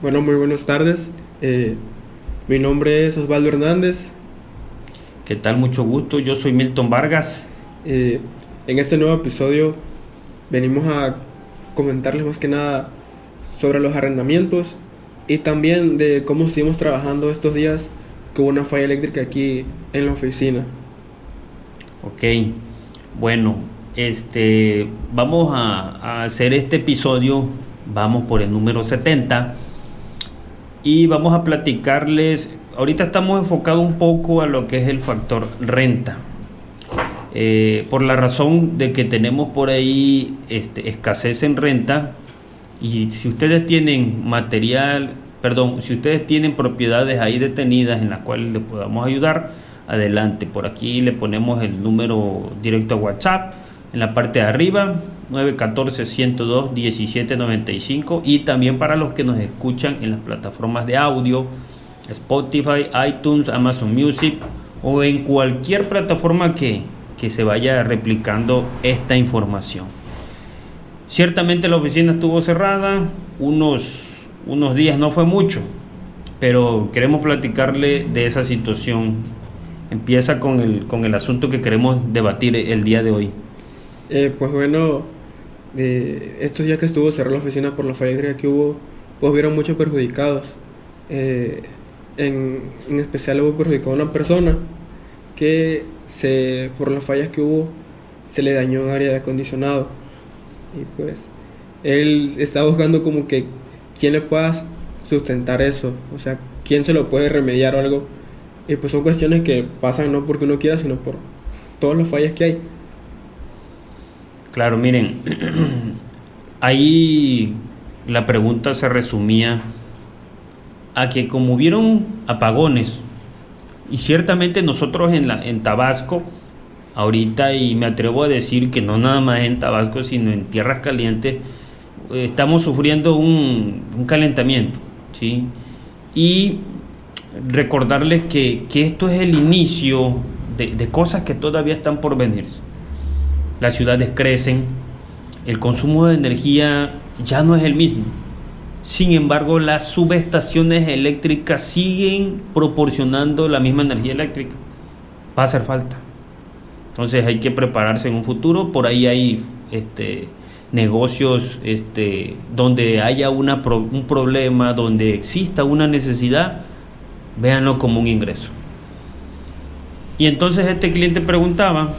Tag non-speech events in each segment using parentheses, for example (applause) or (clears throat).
Bueno, muy buenas tardes. Eh, mi nombre es Osvaldo Hernández. ¿Qué tal? Mucho gusto. Yo soy Milton Vargas. Eh, en este nuevo episodio venimos a comentarles más que nada sobre los arrendamientos y también de cómo seguimos trabajando estos días con una falla eléctrica aquí en la oficina. Ok, bueno, este, vamos a, a hacer este episodio, vamos por el número 70 y vamos a platicarles, ahorita estamos enfocados un poco a lo que es el factor renta. Eh, por la razón de que tenemos por ahí este, escasez en renta y si ustedes tienen material, perdón, si ustedes tienen propiedades ahí detenidas en las cuales les podamos ayudar, adelante. Por aquí le ponemos el número directo a WhatsApp en la parte de arriba 914-102-1795 y también para los que nos escuchan en las plataformas de audio, Spotify, iTunes, Amazon Music o en cualquier plataforma que, que se vaya replicando esta información. Ciertamente la oficina estuvo cerrada, unos, unos días no fue mucho, pero queremos platicarle de esa situación. Empieza con el, con el asunto que queremos debatir el día de hoy. Eh, pues bueno, de estos días que estuvo cerrada la oficina por la falla que hubo, pues hubieron muchos perjudicados. Eh, en, en, especial hubo perjudicado a una persona que se, por las fallas que hubo se le dañó un área de acondicionado. Y pues él está buscando como que quién le pueda sustentar eso, o sea, quién se lo puede remediar o algo. Y pues son cuestiones que pasan no porque uno quiera, sino por todas las fallas que hay. Claro, miren, (clears throat) ahí la pregunta se resumía a que como hubieron apagones, y ciertamente nosotros en, la, en Tabasco, ahorita, y me atrevo a decir que no nada más en Tabasco, sino en tierras calientes, estamos sufriendo un, un calentamiento, ¿sí? Y recordarles que, que, esto es el inicio de, de cosas que todavía están por venirse las ciudades crecen, el consumo de energía ya no es el mismo. Sin embargo, las subestaciones eléctricas siguen proporcionando la misma energía eléctrica. Va a hacer falta. Entonces hay que prepararse en un futuro. Por ahí hay este, negocios este, donde haya una un problema, donde exista una necesidad, véanlo como un ingreso. Y entonces este cliente preguntaba,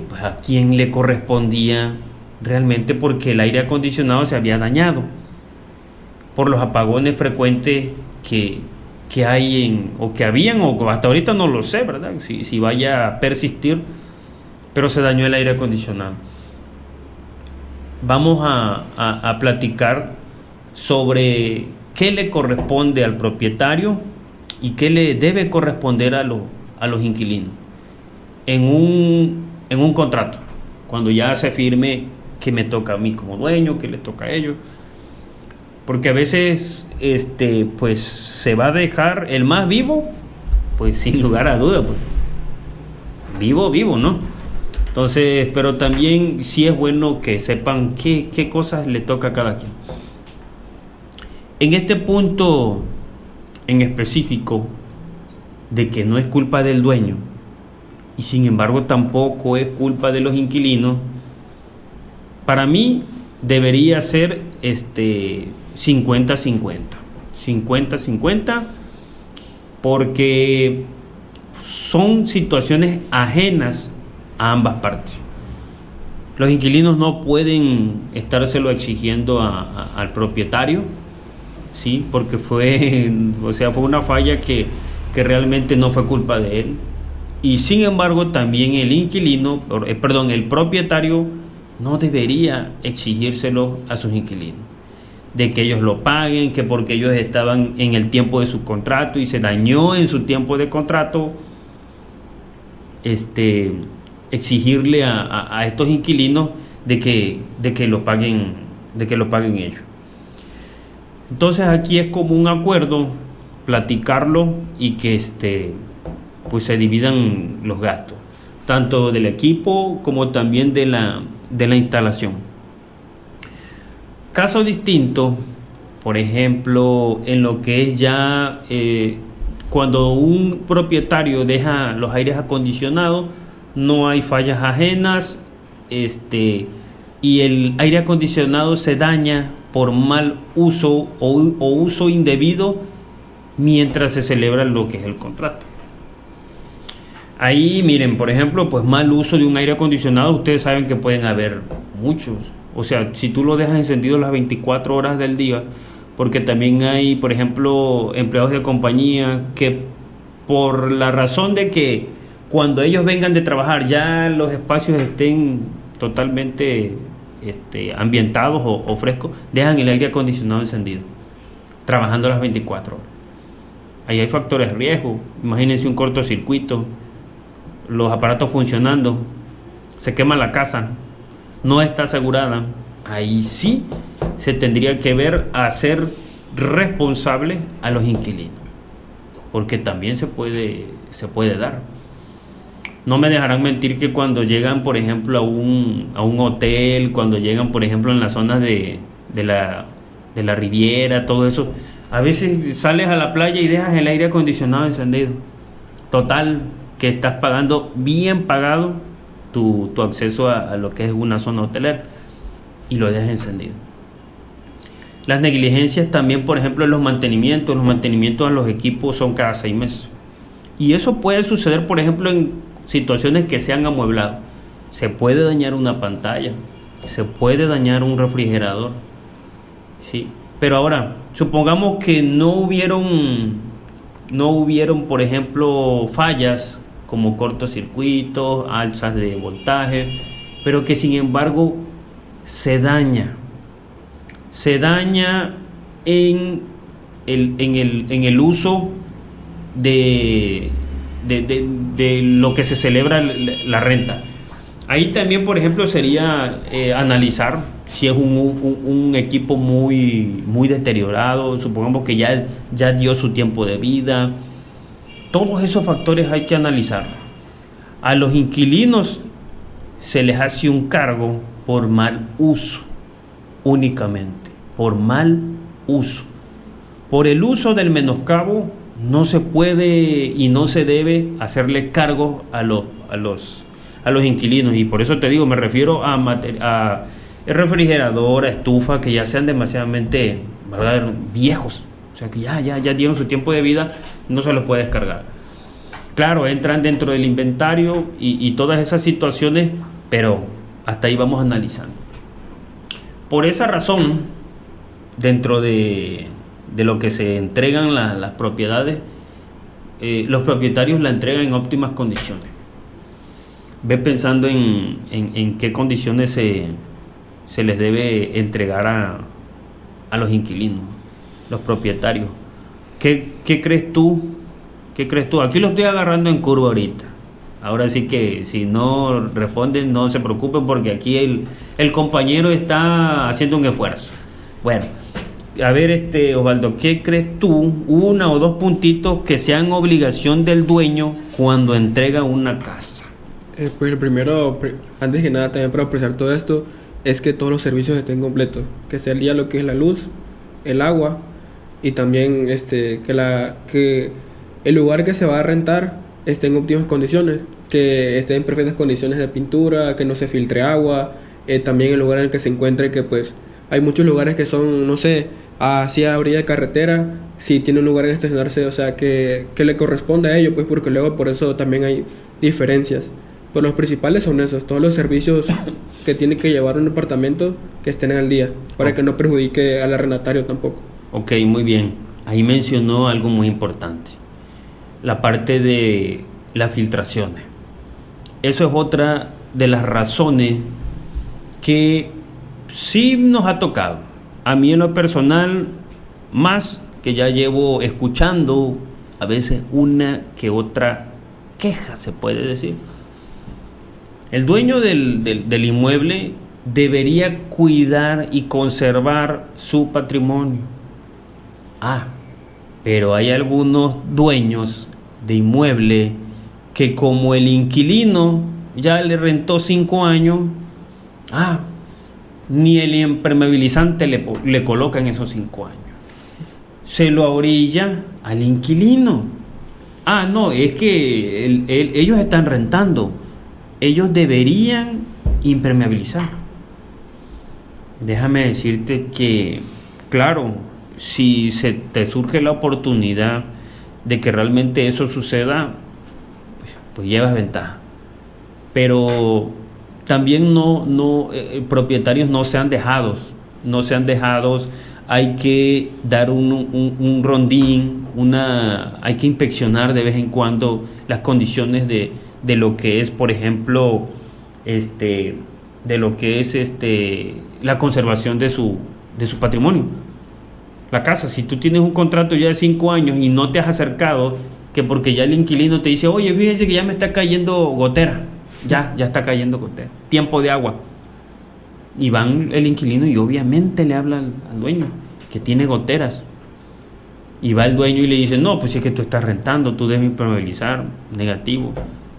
pues, a quién le correspondía realmente porque el aire acondicionado se había dañado por los apagones frecuentes que, que hay en, o que habían, o hasta ahorita no lo sé, ¿verdad? Si, si vaya a persistir, pero se dañó el aire acondicionado. Vamos a, a, a platicar sobre qué le corresponde al propietario y qué le debe corresponder a, lo, a los inquilinos. En un en un contrato, cuando ya se firme que me toca a mí como dueño, que le toca a ellos. Porque a veces este pues se va a dejar el más vivo, pues sin lugar a duda, pues vivo, vivo, ¿no? Entonces, pero también sí es bueno que sepan qué, qué cosas le toca a cada quien. En este punto en específico, de que no es culpa del dueño, y sin embargo tampoco es culpa de los inquilinos, para mí debería ser este 50-50. 50-50 porque son situaciones ajenas a ambas partes. Los inquilinos no pueden estárselo exigiendo al propietario, ¿sí? porque fue, (laughs) o sea, fue una falla que, que realmente no fue culpa de él y sin embargo también el inquilino, eh, perdón, el propietario no debería exigírselo a sus inquilinos. De que ellos lo paguen, que porque ellos estaban en el tiempo de su contrato y se dañó en su tiempo de contrato, este, exigirle a, estos inquilinos de que, de que lo paguen, de que lo paguen ellos. Entonces aquí es como un acuerdo, platicarlo y que este, pues se dividan los gastos, tanto del equipo como también de la, de la instalación. Caso distinto, por ejemplo, en lo que es ya eh, cuando un propietario deja los aires acondicionados, no hay fallas ajenas, este, y el aire acondicionado se daña por mal uso o, o uso indebido mientras se celebra lo que es el contrato. Ahí, miren, por ejemplo, pues mal uso de un aire acondicionado, ustedes saben que pueden haber muchos. O sea, si tú lo dejas encendido las 24 horas del día, porque también hay, por ejemplo, empleados de compañía que por la razón de que cuando ellos vengan de trabajar ya los espacios estén totalmente este, ambientados o, o frescos, dejan el aire acondicionado encendido, trabajando las 24 horas. Ahí hay factores de riesgo. Imagínense un cortocircuito, los aparatos funcionando, se quema la casa, no está asegurada, ahí sí se tendría que ver a ser responsable a los inquilinos, porque también se puede, se puede dar. No me dejarán mentir que cuando llegan, por ejemplo, a un, a un hotel, cuando llegan, por ejemplo, en las zonas de, de, la, de la Riviera, todo eso, a veces sales a la playa y dejas el aire acondicionado encendido. Total, que estás pagando bien pagado tu, acceso a, lo que es una zona hotelera y lo dejas encendido. Las negligencias también, por ejemplo, en los mantenimientos. Los mantenimientos a los equipos son cada seis meses. Y eso puede suceder, por ejemplo, en situaciones que se han amueblado. Se puede dañar una pantalla, se puede dañar un refrigerador. Sí. Pero ahora, supongamos que no hubieron, no hubieron, por ejemplo, fallas como cortocircuitos, alzas de voltaje, pero que sin embargo se daña. Se daña en el, en el, en el uso de, de, lo que se celebra la renta. Ahí también, por ejemplo, sería eh, analizar si es un, un, equipo muy, muy deteriorado, supongamos que ya, ya dio su tiempo de vida, todos esos factores hay que analizar. A los inquilinos se les hace un cargo por mal uso, únicamente, por mal uso. Por el uso del menoscabo no se puede y no se debe hacerle cargo a, los, a, los, a los inquilinos. Y por eso te digo, me refiero a, a refrigerador, a estufa, que ya sean demasiadamente viejos que ya, ya, ya dieron su tiempo de vida, no se los puede descargar. Claro, entran dentro del inventario y, todas esas situaciones, pero hasta ahí vamos analizando. Por esa razón, dentro de, lo que se entregan las propiedades, eh, los propietarios la entregan en óptimas condiciones. Ve pensando en, en, qué condiciones se, se, les debe entregar a, a los inquilinos los propietarios. ¿Qué, crees tú? ¿Qué crees tú? Aquí lo estoy agarrando en curva ahorita. Ahora sí que si no responden, no se preocupen porque aquí el, el compañero está haciendo un esfuerzo. Bueno, a ver, este Osvaldo, ¿qué crees tú? Una o dos puntitos que sean obligación del dueño cuando entrega una casa. Eh, pues primero, antes que nada, también para apreciar todo esto, es que todos los servicios estén completos. Que día lo que es la luz, el agua, y también este, que, la, que el lugar que se va a rentar esté en óptimas condiciones, que esté en perfectas condiciones de pintura, que no se filtre agua, eh, también el lugar en el que se encuentre, que pues hay muchos lugares que son, no sé, hacia orilla de carretera, si tiene un lugar en estacionarse, o sea, que, que le corresponde a ello, pues porque luego por eso también hay diferencias. Pero los principales son esos, todos los servicios que tiene que llevar un departamento que estén al día, para que no perjudique al arrendatario tampoco. Ok, muy bien. Ahí mencionó algo muy importante. La parte de las filtraciones. Eso es otra de las razones que sí nos ha tocado. A mí en lo personal, más que ya llevo escuchando a veces una que otra queja, se puede decir. El dueño del, del inmueble debería cuidar y conservar su patrimonio. Ah, pero hay algunos dueños de inmueble que como el inquilino ya le rentó cinco años, ah, ni el impermeabilizante le, le coloca en esos cinco años. Se lo orilla al inquilino. Ah, no, es que ellos están rentando. Ellos deberían impermeabilizar. Déjame decirte que, claro, si se te surge la oportunidad de que realmente eso suceda, pues, pues llevas ventaja. Pero también no, no, eh, eh, propietarios no sean dejados, no sean dejados, hay que dar un, un, rondín, una, hay que inspeccionar de vez en cuando las condiciones de, de lo que es, por ejemplo, este, de lo que es este, la conservación de su, de su patrimonio la casa. Si tú tienes un contrato ya de cinco años y no te has acercado, que porque ya el inquilino te dice, oye, fíjese que ya me está cayendo gotera, ya, ya está cayendo gotera, tiempo de agua. Y van el inquilino y obviamente le habla al, dueño que tiene goteras. Y va el dueño y le dice, no, pues es que tú estás rentando, tú debes impermeabilizar, negativo.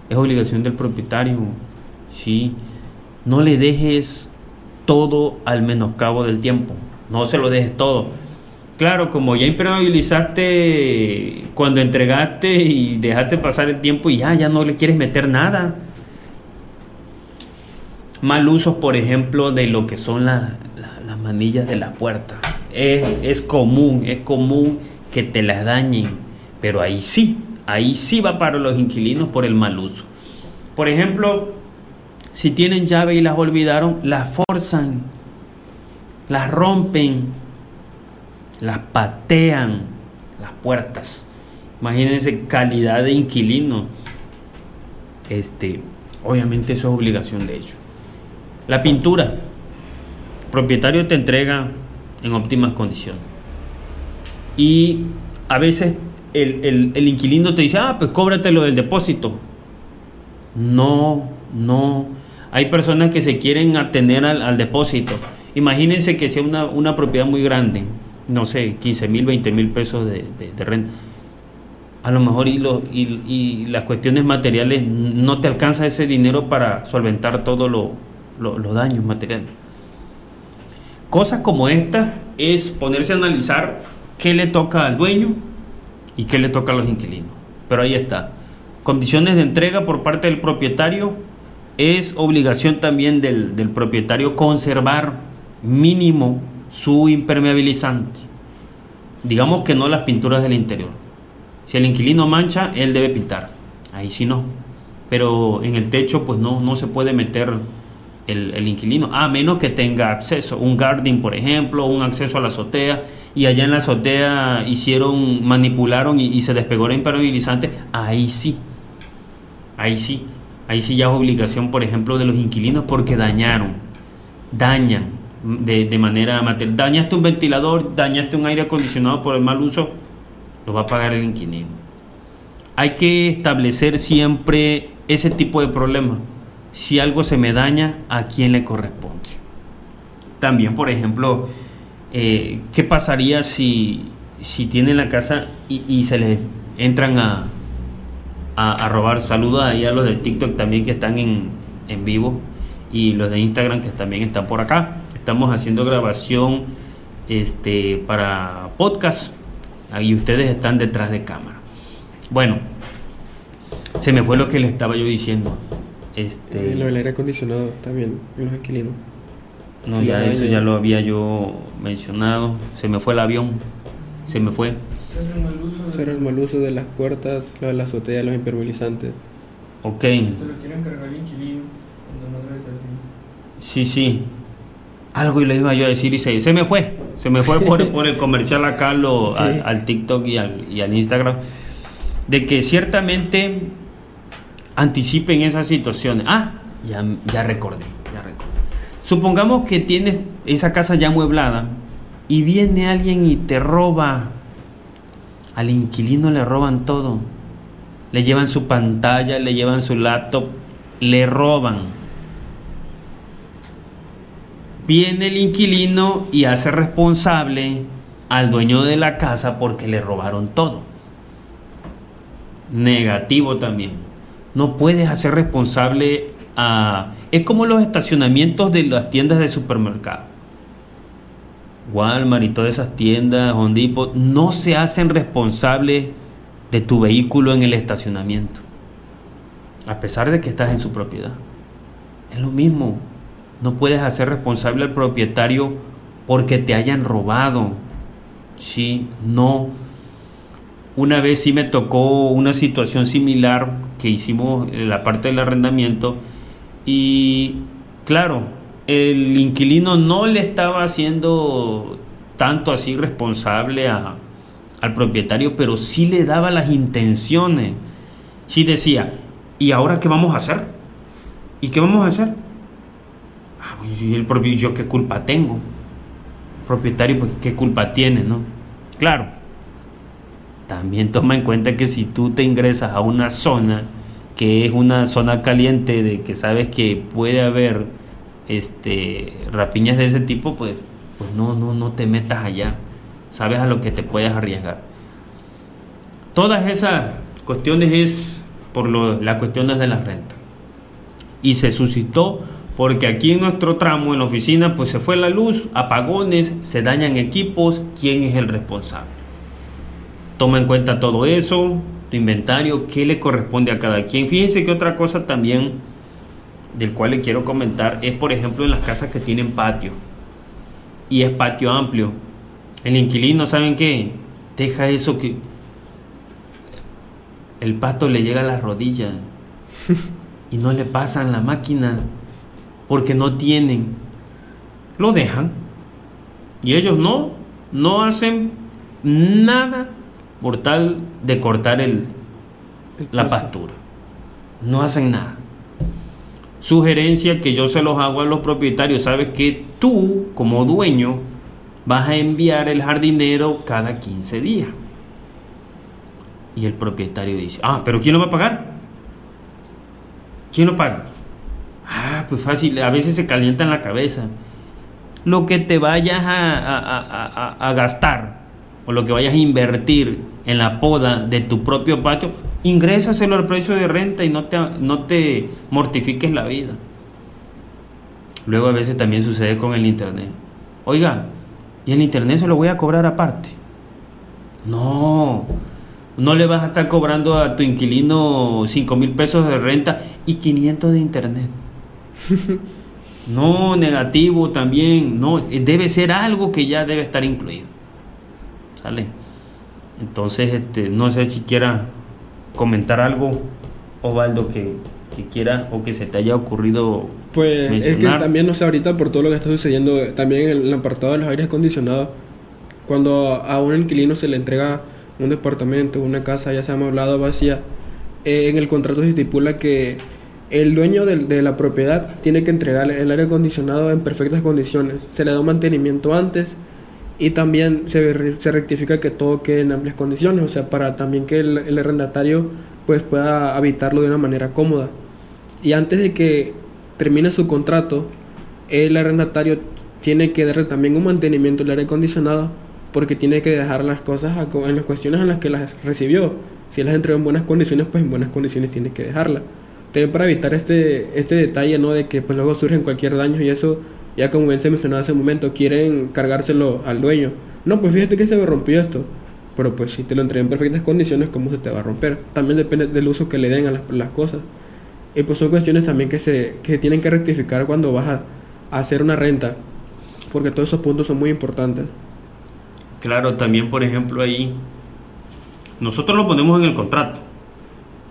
Es obligación del propietario, sí. No le dejes todo al menoscabo del tiempo, no se lo dejes todo Claro, como ya impermeabilizaste cuando entregaste y dejaste pasar el tiempo y ya, ya no le quieres meter nada. Mal uso, por ejemplo, de lo que son las manillas de la puerta. Es, es común, es común que te las dañen, pero ahí sí, ahí sí va para los inquilinos por el mal uso. Por ejemplo, si tienen llave y las olvidaron, las forzan, las rompen, las patean las puertas. Imagínense calidad de inquilino. Este, obviamente eso es obligación de ellos. La pintura, el propietario te entrega en óptimas condiciones. Y a veces el, inquilino te dice, ah, pues cóbrate lo del depósito. No, no. Hay personas que se quieren atener al, depósito. Imagínense que sea una, una propiedad muy grande no sé, 15 mil, 20 mil pesos de, renta. A lo mejor y, y, las cuestiones materiales no te alcanza ese dinero para solventar todos los daños materiales. Cosas como esta es ponerse a analizar qué le toca al dueño y qué le toca a los inquilinos. Pero ahí está. Condiciones de entrega por parte del propietario. Es obligación también del, del propietario conservar mínimo su impermeabilizante. Digamos que no las pinturas del interior. Si el inquilino mancha, él debe pintar. Ahí sí no. Pero en el techo, pues no, no se puede meter el, inquilino, a menos que tenga acceso. Un garden, por ejemplo, un acceso a la azotea. Y allá en la azotea hicieron, manipularon y, y se despegó el impermeabilizante. Ahí sí. Ahí sí. Ahí sí ya es obligación, por ejemplo, de los inquilinos porque dañaron. Dañan de, manera material. Dañaste un ventilador, dañaste un aire acondicionado por el mal uso, lo va a pagar el inquilino. Hay que establecer siempre ese tipo de problema. Si algo se me daña, ¿a quién le corresponde? También, por ejemplo, eh, ¿qué pasaría si, si tienen la casa y, se le entran a, a, robar? Saludos ahí a los de TikTok también que están en, en vivo y los de Instagram que también están por acá. Estamos haciendo grabación este, para podcast y ustedes están detrás de cámara. Bueno, se me fue lo que le estaba yo diciendo. Este, lo del aire acondicionado también, los inquilinos. No, ya eso ya lo había yo mencionado. Se me fue el avión. Se me fue. Eso el mal uso de las puertas, lo de la azotea, los impermeabilizantes. Ok. Se lo quieren cargar el inquilino Sí, sí algo y le iba yo a decir y se, se me fue, se me fue por, (laughs) por el comercial acá al, TikTok y al, y al Instagram, de que ciertamente anticipen esas situaciones. Ah, ya, ya recordé, ya recordé. Supongamos que tienes esa casa ya amueblada y viene alguien y te roba. Al inquilino le roban todo. Le llevan su pantalla, le llevan su laptop, le roban. Viene el inquilino y hace responsable al dueño de la casa porque le robaron todo. Negativo también. No puedes hacer responsable a... Es como los estacionamientos de las tiendas de supermercado. Walmart y todas esas tiendas, Home Depot, no se hacen responsables de tu vehículo en el estacionamiento. A pesar de que estás en su propiedad. Es lo mismo. No puedes hacer responsable al propietario porque te hayan robado. Sí, no. Una vez sí me tocó una situación similar que hicimos en la parte del arrendamiento y claro, el inquilino no le estaba haciendo tanto así responsable a, al propietario, pero sí le daba las intenciones. Sí decía, ¿y ahora qué vamos a hacer? ¿Y qué vamos a hacer? Ah, pues, el propio, yo qué culpa tengo. propietario, pues qué culpa tiene, ¿no? Claro, también toma en cuenta que si tú te ingresas a una zona que es una zona caliente de que sabes que puede haber este rapiñas de ese tipo, pues, pues no, no, no te metas allá. Sabes a lo que te puedes arriesgar. Todas esas cuestiones es por lo, las cuestiones de la renta. Y se suscitó porque aquí en nuestro tramo, en la oficina, pues se fue la luz, apagones, se dañan equipos, ¿quién es el responsable? Toma en cuenta todo eso, tu inventario, qué le corresponde a cada quien. Fíjense que otra cosa también del cual le quiero comentar es, por ejemplo, en las casas que tienen patio y es patio amplio. El inquilino, ¿saben qué? Deja eso que el pasto le llega a las rodillas (laughs) y no le pasan la máquina porque no tienen. Lo dejan y ellos no, no hacen nada por tal de cortar el, la pastura. No hacen nada sugerencia que yo se los hago a los propietarios. Sabes que tú, como dueño, vas a enviar el jardinero cada 15 días. Y el propietario dice, ah, pero ¿quién lo va a pagar? ¿Quién lo paga? Ah, pues fácil, a veces se calienta en la cabeza. Lo que te vayas a, gastar o lo que vayas a invertir en la poda de tu propio patio, ingrésaselo al precio de renta y no te, no te mortifiques la vida. Luego a veces también sucede con el internet. Oiga, y el internet se lo voy a cobrar aparte. No, no le vas a estar cobrando a tu inquilino 5 mil pesos de renta y 500 de internet. (laughs) No, negativo también. No, debe ser algo que ya debe estar incluido. ¿Sale? Entonces, este, no sé si quiera comentar algo, Osvaldo, que, quiera o que se te haya ocurrido. Pues es que también, no sé, ahorita por todo lo que está sucediendo, también en el apartado de los aires acondicionados, cuando a un inquilino se le entrega un departamento, una casa, ya se ha hablado vacía, eh, en el contrato se estipula que el dueño de, de, la propiedad tiene que entregar el aire acondicionado en perfectas condiciones. Se le da un mantenimiento antes y también se, se, rectifica que todo quede en amplias condiciones, o sea, para también que el, arrendatario pues pueda habitarlo de una manera cómoda. Y antes de que termine su contrato, el arrendatario tiene que darle también un mantenimiento del aire acondicionado porque tiene que dejar las cosas en las cuestiones en las que las recibió. Si las entregó en buenas condiciones, pues en buenas condiciones tiene que dejarla. También para evitar este, este detalle, ¿no? De que pues luego surgen cualquier daño y eso ya como bien se mencionó hace un momento, quieren cargárselo al dueño. No, pues fíjate que se me rompió esto. Pero pues si te lo entregué en perfectas condiciones, ¿cómo se te va a romper? También depende del uso que le den a las, cosas. Y pues son cuestiones también que se, que tienen que rectificar cuando vas a, hacer una renta. Porque todos esos puntos son muy importantes. Claro, también por ejemplo ahí, nosotros lo ponemos en el contrato.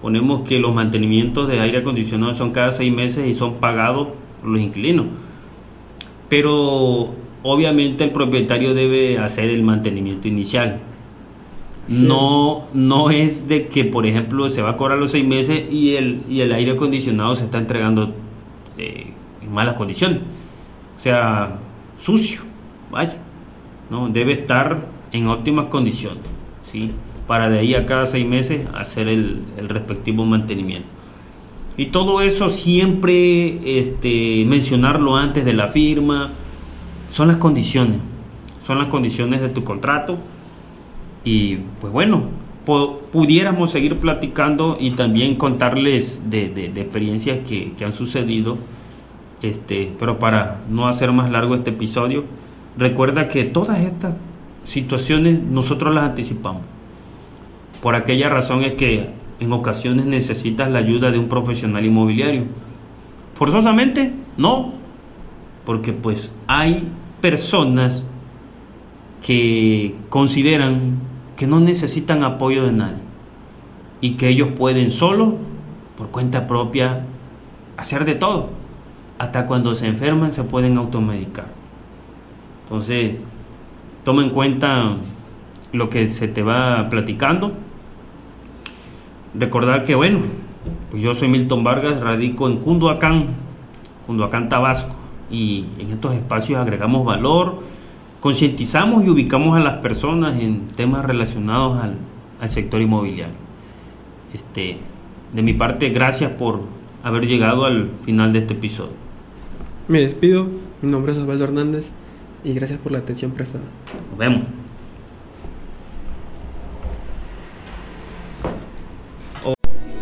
Ponemos que los mantenimientos de aire acondicionado son cada seis meses y son pagados por los inquilinos pero obviamente el propietario debe hacer el mantenimiento inicial. no, no es de que, por ejemplo, se va a cobrar los seis meses y el, y el aire acondicionado se está entregando eh, en malas condiciones. sea sucio, vaya, ¿no? Debe estar en óptimas condiciones, ¿sí? Para de ahí a cada seis meses hacer el, el respectivo mantenimiento. Y todo eso siempre este, mencionarlo antes de la firma, son las condiciones, son las condiciones de tu contrato. Y pues bueno, pudiéramos seguir platicando y también contarles de, de, experiencias que, que, han sucedido. Este, pero para no hacer más largo este episodio, recuerda que todas estas situaciones nosotros las anticipamos. Por aquella razón es que en ocasiones necesitas la ayuda de un profesional inmobiliario. Forzosamente, no, porque pues hay personas que consideran que no necesitan apoyo de nadie y que ellos pueden solo, por cuenta propia, hacer de todo. Hasta cuando se enferman se pueden automedicar. Entonces, toma en cuenta lo que se te va platicando. Recordar que, bueno, pues yo soy Milton Vargas, radico en Cunduacán, Cunduacán, Tabasco, y en estos espacios agregamos valor, concientizamos y ubicamos a las personas en temas relacionados al, sector inmobiliario. Este, de mi parte, gracias por haber llegado al final de este episodio. Me despido, mi nombre es Osvaldo Hernández y gracias por la atención prestada. Nos vemos.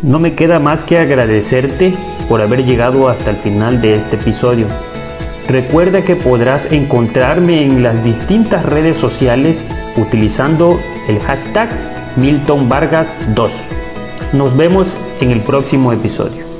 No me queda más que agradecerte por haber llegado hasta el final de este episodio. Recuerda que podrás encontrarme en las distintas redes sociales utilizando el hashtag Milton Vargas 2. Nos vemos en el próximo episodio.